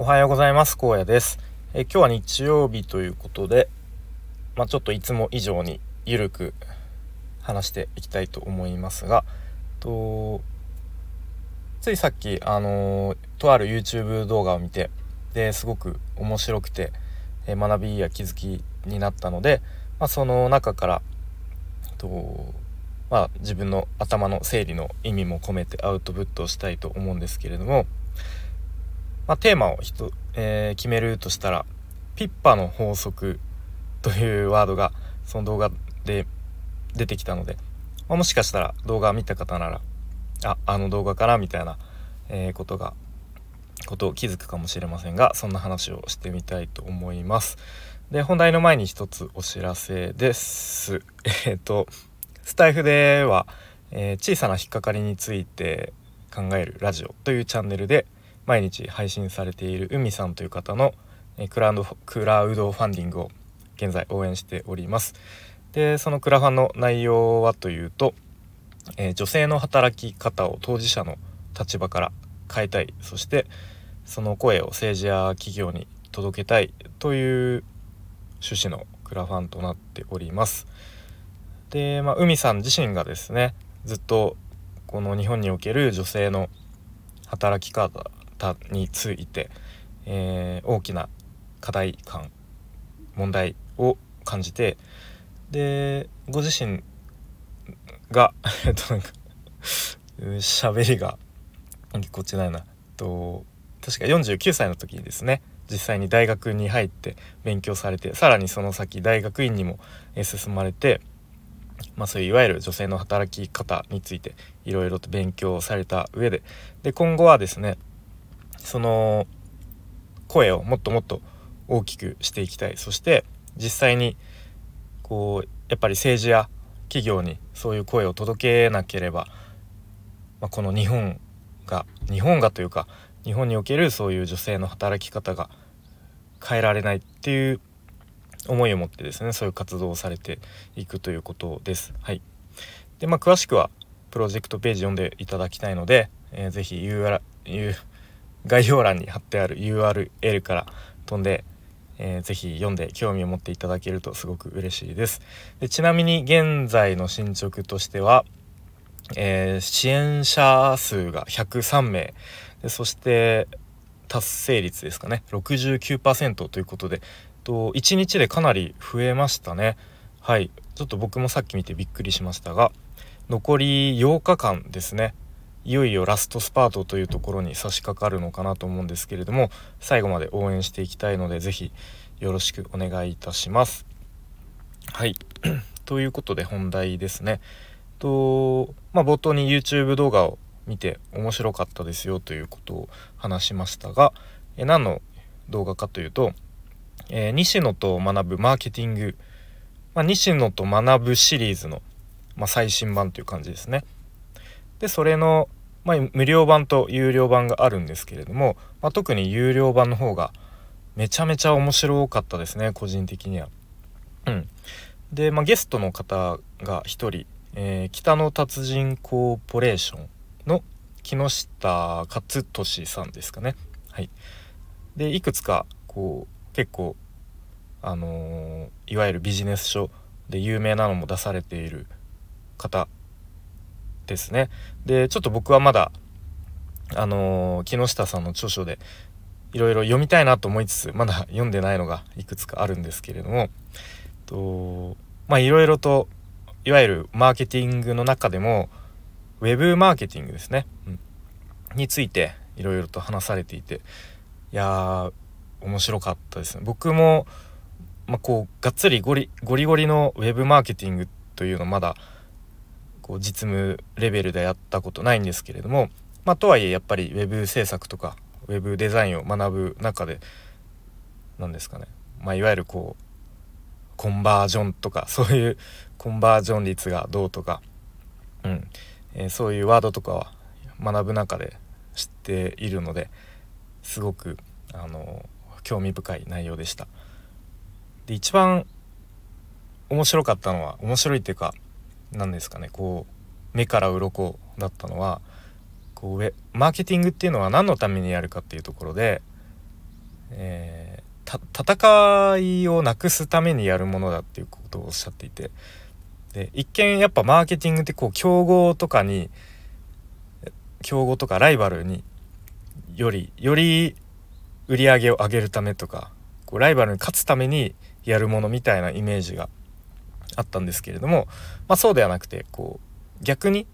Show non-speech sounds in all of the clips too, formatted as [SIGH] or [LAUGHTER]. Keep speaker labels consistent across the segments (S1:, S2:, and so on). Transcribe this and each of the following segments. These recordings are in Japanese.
S1: おはようございます。荒野です。え今日は日曜日ということでまあ、ちょっといつも以上にゆるく話していきたいと思いますがとついさっきあのとある YouTube 動画を見てですごく面白くて、え学びや気づきになったので、まあ、その中からとまあ、自分の頭の整理の意味も込めてアウトプットをしたいと思うんですけれどもまあ、テーマをひと、えー、決めるとしたらピッパの法則というワードがその動画で出てきたので、まあ、もしかしたら動画を見た方ならああの動画からみたいな、えー、ことがことを気づくかもしれませんがそんな話をしてみたいと思います。で本題の前に一つお知らせです。えっ、ー、とスタイフでは、えー、小さな引っかかりについて考えるラジオというチャンネルで毎日配信されている海さんという方のクラウドクラウドファンディングを現在応援しております。でそのクラファンの内容はというと、えー、女性の働き方を当事者の立場から変えたい。そしてその声を政治や企業に届けたい。という趣旨のクラファンとなっております。で、まあ、海さん自身がですねずっとこの日本における女性の働き方方について、えー、大きな課題感問題を感じてでご自身が [LAUGHS] えっとなんか喋りがこっちな。いなと確か49歳の時にですね実際に大学に入って勉強されてさらにその先大学院にも進まれて、まあ、そういういわゆる女性の働き方についていろいろと勉強された上でで今後はですねその声をもっともっと大きくしていきたいそして実際にこうやっぱり政治や企業にそういう声を届けなければ、まあ、この日本が日本がというか日本におけるそういう女性の働き方が変えられないっていう思いを持ってですねそういう活動をされていくということです。はい、でまあ詳しくはプロジェクトページ読んでいただきたいので、えー、ぜひ URL 概要欄に貼ってある URL から飛んで、えー、ぜひ読んで興味を持っていただけるとすごく嬉しいです。でちなみに現在の進捗としては、えー、支援者数が103名。でそして達成率ですかね。69%ということでと1日でかなり増えましたね。はい。ちょっと僕もさっき見てびっくりしましたが残り8日間ですね。いよいよラストスパートというところに差し掛かるのかなと思うんですけれども最後まで応援していきたいので是非よろしくお願いいたします。はい [CLEARS THROAT] ということで本題ですね。とまあ、冒頭に YouTube 動画を見て面白かったですよということを話しましたがえ何の動画かというと、えー、西野と学ぶマーケティング、まあ、西野と学ぶシリーズの、まあ、最新版という感じですね。でそれの、まあ、無料版と有料版があるんですけれども、まあ、特に有料版の方がめちゃめちゃ面白かったですね個人的には。うん、で、まあ、ゲストの方が1人、えー、北の達人コーポレーションの木下勝利さんですかね。はい、でいくつかこう結構あのー、いわゆるビジネス書で有名なのも出されている方ですね。でちょっと僕はまだあの、木下さんの著書でいろいろ読みたいなと思いつつまだ読んでないのがいくつかあるんですけれどもとまあいろいろといわゆるマーケティングの中でもウェブマーケティングですね、うん、についていろいろと話されていていや面白かったですね。僕も、まあ、こうがっつりゴリゴリゴリのウェブマーケティングというのまだこう実務レベルでやったことないんですけれども、まあ、とはいえやっぱり web 制作とか web デザインを学ぶ中で何ですかね、まあ、いわゆるこうコンバージョンとか [LAUGHS] そういうコンバージョン率がどうとか、うんえー、そういうワードとかは学ぶ中で知っているのですごくあの興味深い内容でした。で一番面白かったのは面白いっていうか何ですかねこう目から鱗だったのはこうマーケティングっていうのは何のためにやるかっていうところでえー、戦いをなくすためにやるものだっていうことをおっしゃっていてで一見やっぱマーケティングってこう競合とかに競合とかライバルによりより売り上げを上げるためとかこうライバルに勝つためにやるものみたいなイメージがあったんですけれども、まあ、そうではなくてこう逆に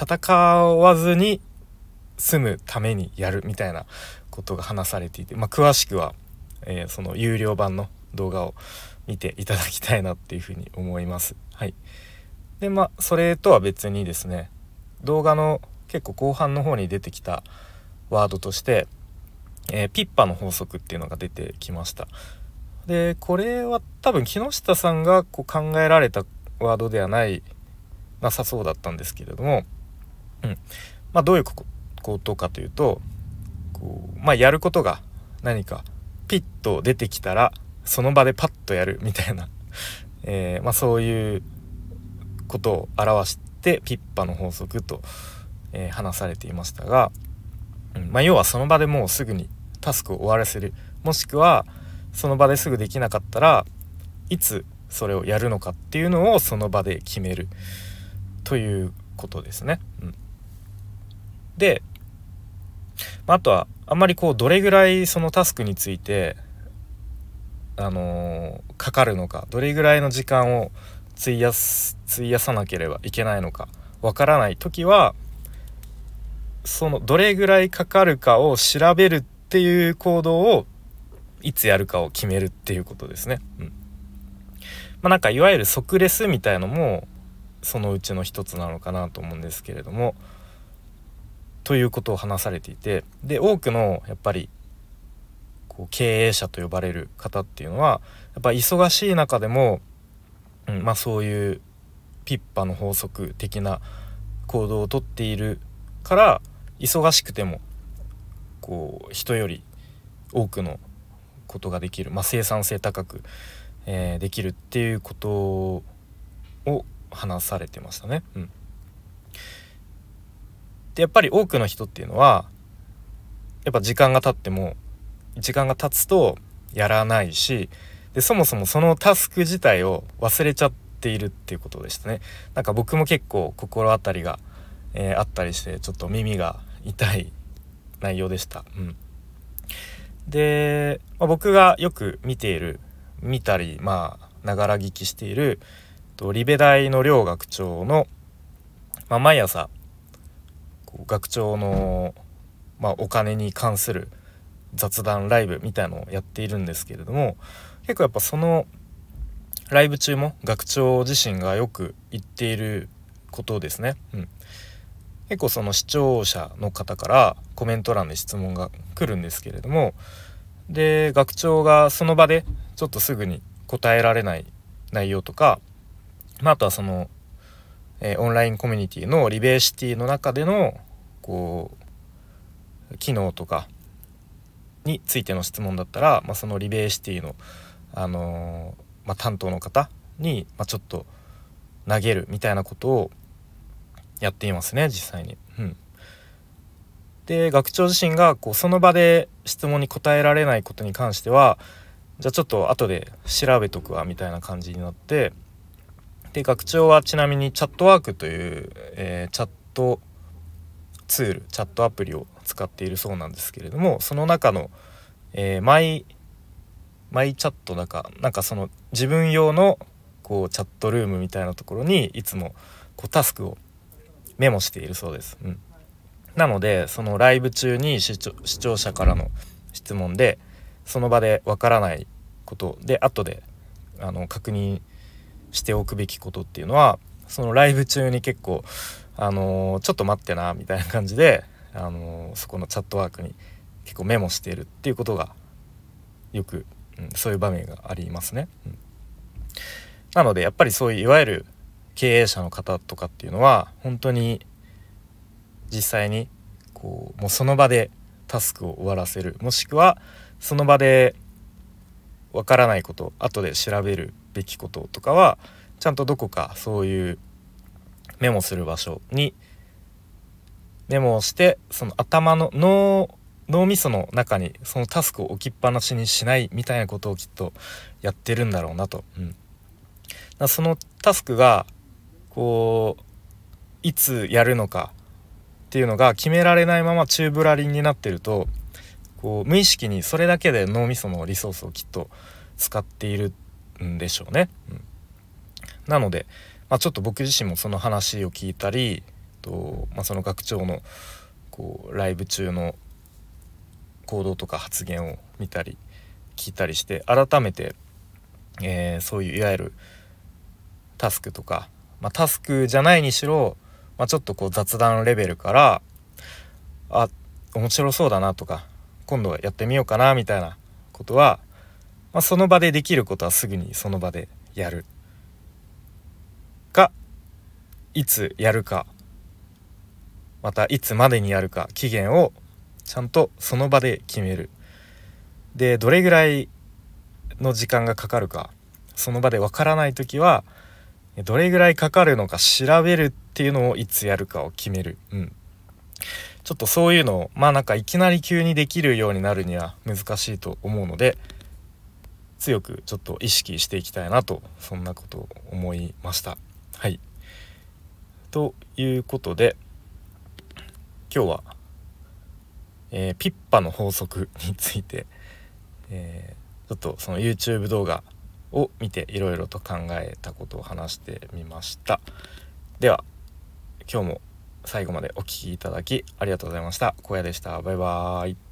S1: 戦わずに済むためにやるみたいなことが話されていて、まあ、詳しくは、えー、その有料版の動画を見ていただきたいなっていうふうに思います。はい、でまあそれとは別にですね動画の結構後半の方に出てきたワードとして、えー、ピッパの法則っていうのが出てきました。でこれは多分木下さんがこう考えられたワードではないなさそうだったんですけれども、うん。まあ、どういうことかというとこう、まあ、やることが何かピッと出てきたらその場でパッとやるみたいな、[LAUGHS] えー、まあ、そういうことを表してピッパの法則と、えー、話されていましたが、うん。まあ、要はその場でもうすぐにタスクを終わらせる。もしくはその場ですぐできなかったらいつそれをやるのかっていうのをその場で決めるということですね。うん、で、まあ、とはあんまりこうどれぐらいそのタスクについてあのー、かかるのかどれぐらいの時間を費やす費やさなければいけないのかわからない時はそのどれぐらいかかるかを調べるっていう行動をいつやるかを決めるっていうことですね。うんまあ、なんかいわゆる即レスみたいのもそのうちの一つなのかなと思うんですけれどもということを話されていてで多くのやっぱりこう経営者と呼ばれる方っていうのはやっぱ忙しい中でも、うん、まあそういうピッパの法則的な行動をとっているから忙しくてもこう人より多くのことができる、まあ、生産性高く、えー、できるっていうことを話されてましたね。うん、でやっぱり多くの人っていうのはやっぱ時間が経っても時間が経つとやらないしでそもそもそのタスク自体を忘れちゃっているっていうことでしたね。なんか僕も結構心当たりが、えー、あったりしてちょっと耳が痛い内容でした。うんで、まあ、僕がよく見ている見たりまあながら聞きしているとリベ大の両学長の、まあ、毎朝学長の、まあ、お金に関する雑談ライブみたいのをやっているんですけれども結構やっぱそのライブ中も学長自身がよく言っていることですね。うん、結構その視聴者の方からコメント欄で質問が来るんですけれどもで学長がその場でちょっとすぐに答えられない内容とか、まあ、あとはその、えー、オンラインコミュニティのリベーシティの中でのこう機能とかについての質問だったら、まあ、そのリベーシティの、あのー、まあ、担当の方に、まあ、ちょっと投げるみたいなことをやっていますね実際に。うん、で学長自身がこうその場で質問に答えられないことに関してはじゃあちょっと後で調べとくわみたいな感じになってで学長はちなみにチャットワークという、えー、チャットツールチャットアプリを使っているそうなんですけれどもその中の、えー、マイマイチャットだかなんかその自分用のこうチャットルームみたいなところにいつもこうタスクをメモしているそうです。うん、なのでそのライブ中に視聴者からの質問でその場でわからないことで後であの確認しておくべきことっていうのはそのライブ中に結構あのー、ちょっと待ってなみたいな感じで、あのー、そこのチャットワークに結構メモしているっていうことがよく、うん、そういう場面がありますね。うん、なのでやっぱりそういういわゆる経営者の方とかっていうのは本当に実際にこうもうその場でタスクを終わらせるもしくはその場でわからないこと後で調べるべきこととかはちゃんとどこかそういうメモする場所にメモをしてその頭の脳脳みその中にそのタスクを置きっぱなしにしないみたいなことをきっとやってるんだろうなと。うん、だそのタスクがこういつやるのかっていうのが決められないまま宙ぶらりんになってるとこう無意識にそれだけで脳みそのリソースをきっと使っているんでしょうね。うん、なので、まあ、ちょっと僕自身もその話を聞いたりと、まあ、その学長のこうライブ中の行動とか発言を見たり聞いたりして改めて、えー、そういういわゆるタスクとか、まあ、タスクじゃないにしろ、まあ、ちょっとこう雑談レベルからあ面白そうだなとか今度はやってみようかなみたいなことは、まあ、その場でできることはすぐにその場でやる。がいつやるかまたいつまでにやるか期限をちゃんとその場で決める。でどれぐらいの時間がかかるかその場でわからない時はどれぐらいかかるのか調べるっていうのをいつやるかを決める、うん、ちょっとそういうのをまあなんかいきなり急にできるようになるには難しいと思うので強くちょっと意識していきたいなとそんなことを思いました。はい。ということで今日はえー、ピッパの法則について、えー、ちょっとその YouTube 動画を見ていろいろと考えたことを話してみました。では今日も最後までお聴きいただきありがとうございました。小屋でした。バイバーイ。